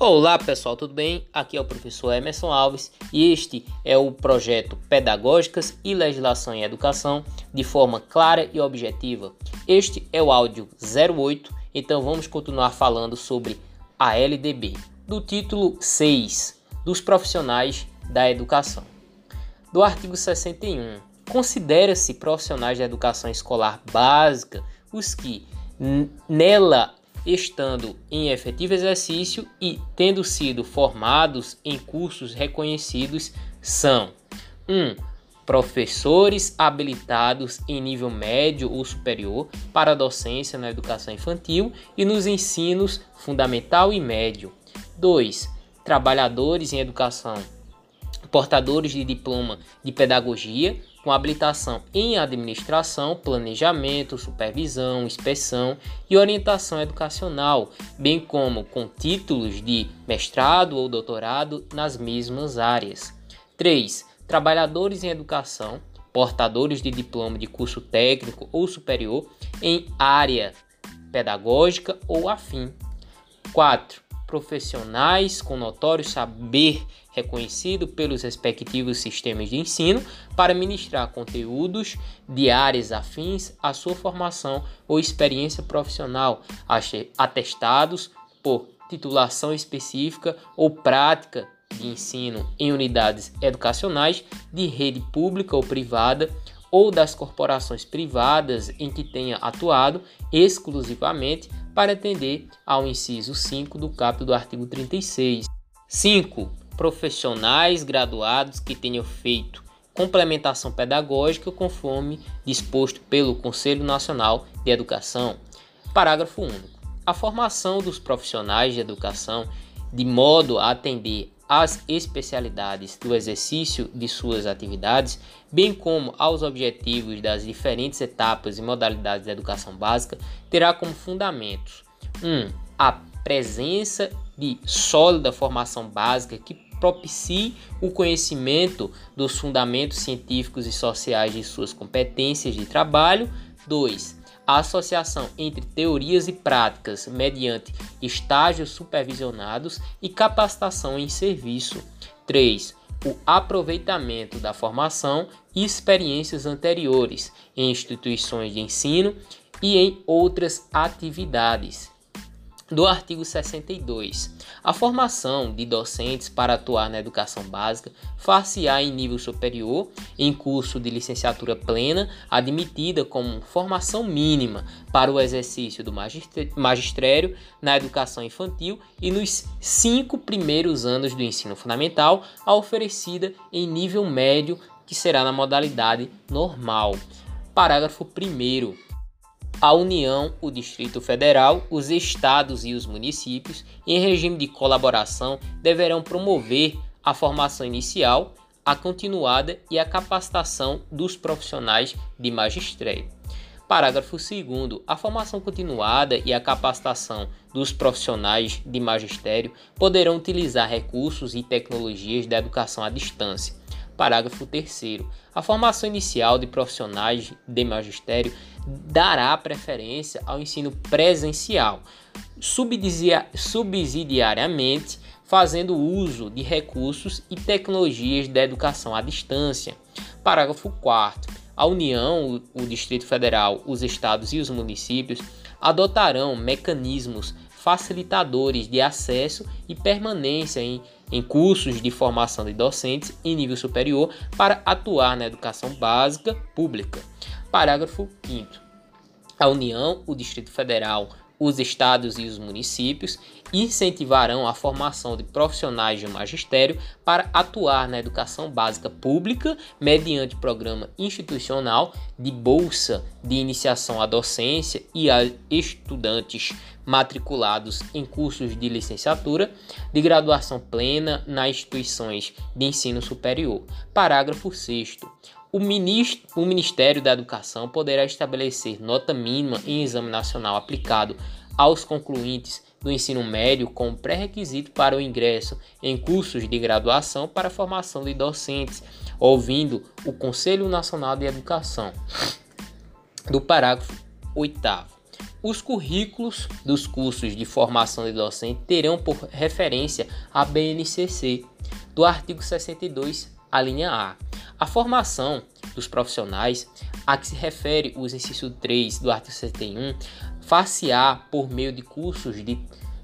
Olá pessoal, tudo bem? Aqui é o professor Emerson Alves e este é o projeto Pedagógicas e Legislação em Educação de forma clara e objetiva. Este é o áudio 08, então vamos continuar falando sobre a LDB, do título 6 dos profissionais da educação. Do artigo 61, considera-se profissionais da educação escolar básica os que nela estando em efetivo exercício e tendo sido formados em cursos reconhecidos são 1. Um, professores habilitados em nível médio ou superior para docência na educação infantil e nos ensinos fundamental e médio. 2. Trabalhadores em educação portadores de diploma de pedagogia com habilitação em administração, planejamento, supervisão, inspeção e orientação educacional, bem como com títulos de mestrado ou doutorado nas mesmas áreas. 3. Trabalhadores em educação, portadores de diploma de curso técnico ou superior em área pedagógica ou afim. 4 profissionais com notório saber reconhecido pelos respectivos sistemas de ensino para ministrar conteúdos de áreas afins à sua formação ou experiência profissional, atestados por titulação específica ou prática de ensino em unidades educacionais de rede pública ou privada ou das corporações privadas em que tenha atuado exclusivamente para atender ao inciso 5 do capítulo do artigo 36. 5. Profissionais graduados que tenham feito complementação pedagógica conforme disposto pelo Conselho Nacional de Educação. Parágrafo único. A formação dos profissionais de educação de modo a atender às especialidades do exercício de suas atividades, bem como aos objetivos das diferentes etapas e modalidades da educação básica, terá como fundamentos 1. Um, a presença de sólida formação básica que propicie o conhecimento dos fundamentos científicos e sociais de suas competências de trabalho. 2 a associação entre teorias e práticas mediante estágios supervisionados e capacitação em serviço. 3. O aproveitamento da formação e experiências anteriores em instituições de ensino e em outras atividades do artigo 62. A formação de docentes para atuar na educação básica far-se-á em nível superior, em curso de licenciatura plena, admitida como formação mínima para o exercício do magistério na educação infantil e nos cinco primeiros anos do ensino fundamental, a oferecida em nível médio, que será na modalidade normal. Parágrafo 1 a União, o Distrito Federal, os estados e os municípios, em regime de colaboração, deverão promover a formação inicial, a continuada e a capacitação dos profissionais de magistério. Parágrafo 2. A formação continuada e a capacitação dos profissionais de magistério poderão utilizar recursos e tecnologias da educação à distância Parágrafo 3. A formação inicial de profissionais de magistério dará preferência ao ensino presencial, subsidiariamente fazendo uso de recursos e tecnologias da educação à distância. Parágrafo 4. A União, o Distrito Federal, os estados e os municípios adotarão mecanismos facilitadores de acesso e permanência em, em cursos de formação de docentes em nível superior para atuar na educação básica pública. Parágrafo 5. A União, o Distrito Federal, os estados e os municípios incentivarão a formação de profissionais de magistério para atuar na educação básica pública mediante programa institucional de bolsa de iniciação à docência e a estudantes matriculados em cursos de licenciatura de graduação plena nas instituições de ensino superior. Parágrafo 6 o, ministro, o Ministério da Educação poderá estabelecer nota mínima em exame nacional aplicado aos concluintes do ensino médio como pré-requisito para o ingresso em cursos de graduação para formação de docentes, ouvindo o Conselho Nacional de Educação. Do parágrafo 8. Os currículos dos cursos de formação de docente terão por referência a BNCC, do artigo 62, a linha A. A formação dos profissionais a que se refere o inciso 3 do artigo 71 far-se-á por meio de cursos de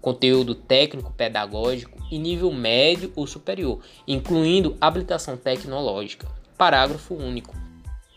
conteúdo técnico pedagógico e nível médio ou superior, incluindo habilitação tecnológica. Parágrafo único.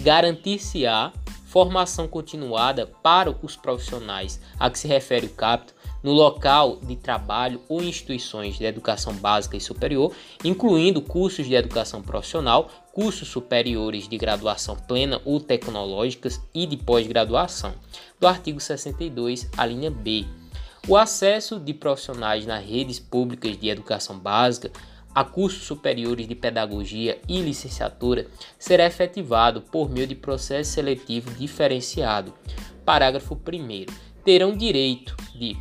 Garantir-se-á formação continuada para os profissionais a que se refere o capto no local de trabalho ou instituições de educação básica e superior, incluindo cursos de educação profissional, cursos superiores de graduação plena ou tecnológicas e de pós-graduação, do artigo 62, a linha B. O acesso de profissionais nas redes públicas de educação básica a cursos superiores de pedagogia e licenciatura será efetivado por meio de processo seletivo diferenciado. Parágrafo 1. Terão direito de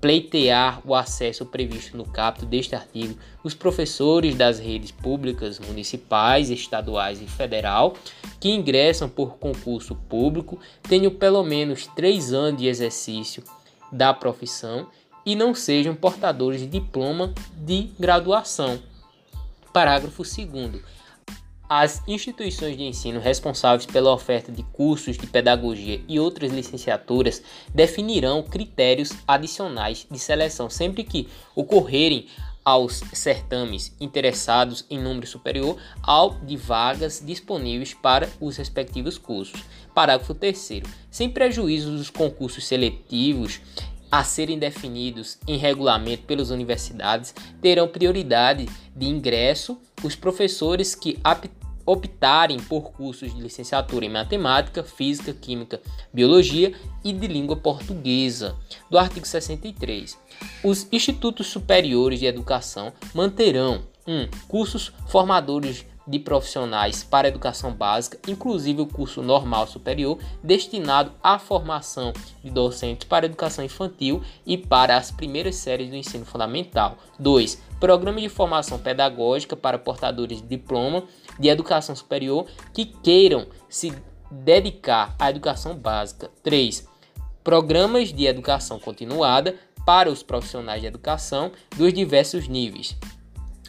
pleitear o acesso previsto no caput deste artigo os professores das redes públicas municipais, estaduais e federal que ingressam por concurso público tenham pelo menos três anos de exercício da profissão e não sejam portadores de diploma de graduação Parágrafo 2. As instituições de ensino responsáveis pela oferta de cursos de pedagogia e outras licenciaturas definirão critérios adicionais de seleção sempre que ocorrerem aos certames interessados em número superior ao de vagas disponíveis para os respectivos cursos. Parágrafo 3. Sem prejuízo dos concursos seletivos a serem definidos em regulamento pelas universidades terão prioridade de ingresso os professores que optarem por cursos de licenciatura em matemática, física, química, biologia e de língua portuguesa, do artigo 63. Os institutos superiores de educação manterão 1. Um, cursos formadores de profissionais para educação básica, inclusive o curso normal superior, destinado à formação de docentes para educação infantil e para as primeiras séries do ensino fundamental. 2. Programa de formação pedagógica para portadores de diploma de educação superior que queiram se dedicar à educação básica. 3. Programas de educação continuada para os profissionais de educação dos diversos níveis.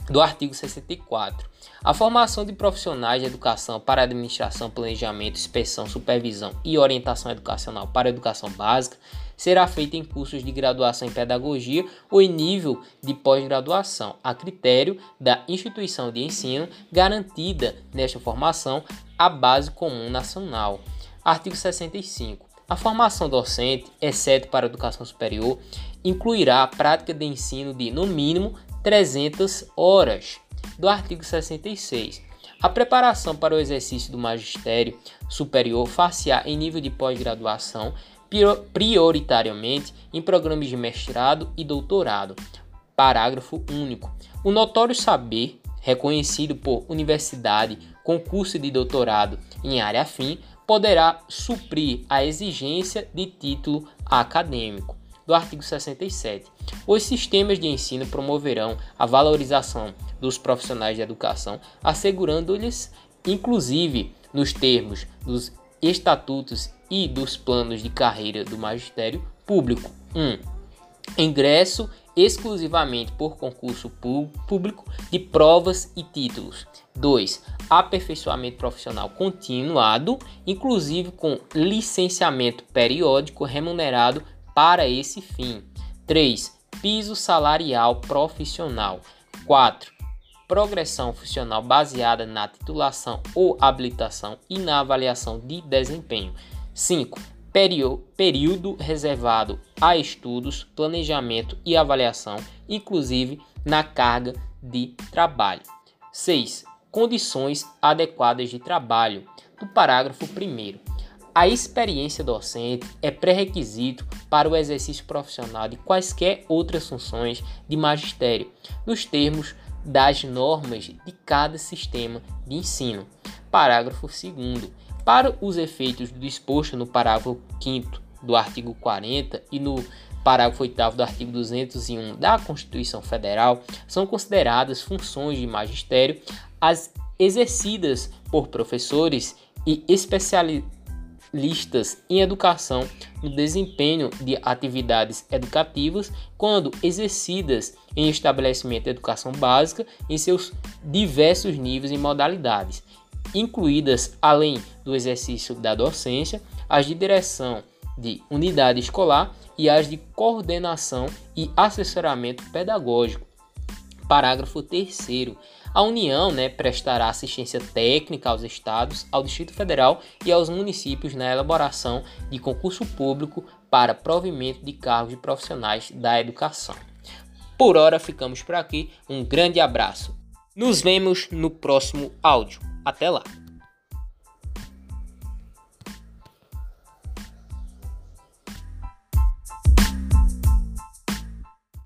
Do artigo 64. A formação de profissionais de educação para administração, planejamento, inspeção, supervisão e orientação educacional para educação básica será feita em cursos de graduação em pedagogia ou em nível de pós-graduação, a critério da instituição de ensino, garantida nesta formação a base comum nacional. Artigo 65. A formação docente, exceto para a educação superior, incluirá a prática de ensino de, no mínimo, 300 horas do artigo 66. A preparação para o exercício do magistério superior far-se-á em nível de pós-graduação, prioritariamente em programas de mestrado e doutorado. Parágrafo único. O notório saber, reconhecido por universidade com curso de doutorado em área afim, poderá suprir a exigência de título acadêmico do artigo 67. Os sistemas de ensino promoverão a valorização dos profissionais de educação, assegurando-lhes, inclusive nos termos dos estatutos e dos planos de carreira do magistério público. 1. Um, ingresso exclusivamente por concurso público de provas e títulos. 2. Aperfeiçoamento profissional continuado, inclusive com licenciamento periódico remunerado para esse fim. 3. Piso salarial profissional. 4. Progressão funcional baseada na titulação ou habilitação e na avaliação de desempenho. 5. Período reservado a estudos, planejamento e avaliação, inclusive na carga de trabalho. 6. Condições adequadas de trabalho. Do parágrafo 1. A experiência docente é pré-requisito para o exercício profissional de quaisquer outras funções de magistério, nos termos das normas de cada sistema de ensino. Parágrafo 2. Para os efeitos do no parágrafo 5 do artigo 40 e no parágrafo 8 do artigo 201 da Constituição Federal, são consideradas funções de magistério as exercidas por professores e especialistas em educação no desempenho de atividades educativas quando exercidas em estabelecimento de educação básica em seus diversos níveis e modalidades, incluídas, além do exercício da docência, as de direção de unidade escolar e as de coordenação e assessoramento pedagógico. Parágrafo 3 a União né, prestará assistência técnica aos estados, ao Distrito Federal e aos municípios na elaboração de concurso público para provimento de cargos de profissionais da educação. Por hora ficamos por aqui. Um grande abraço. Nos vemos no próximo áudio. Até lá!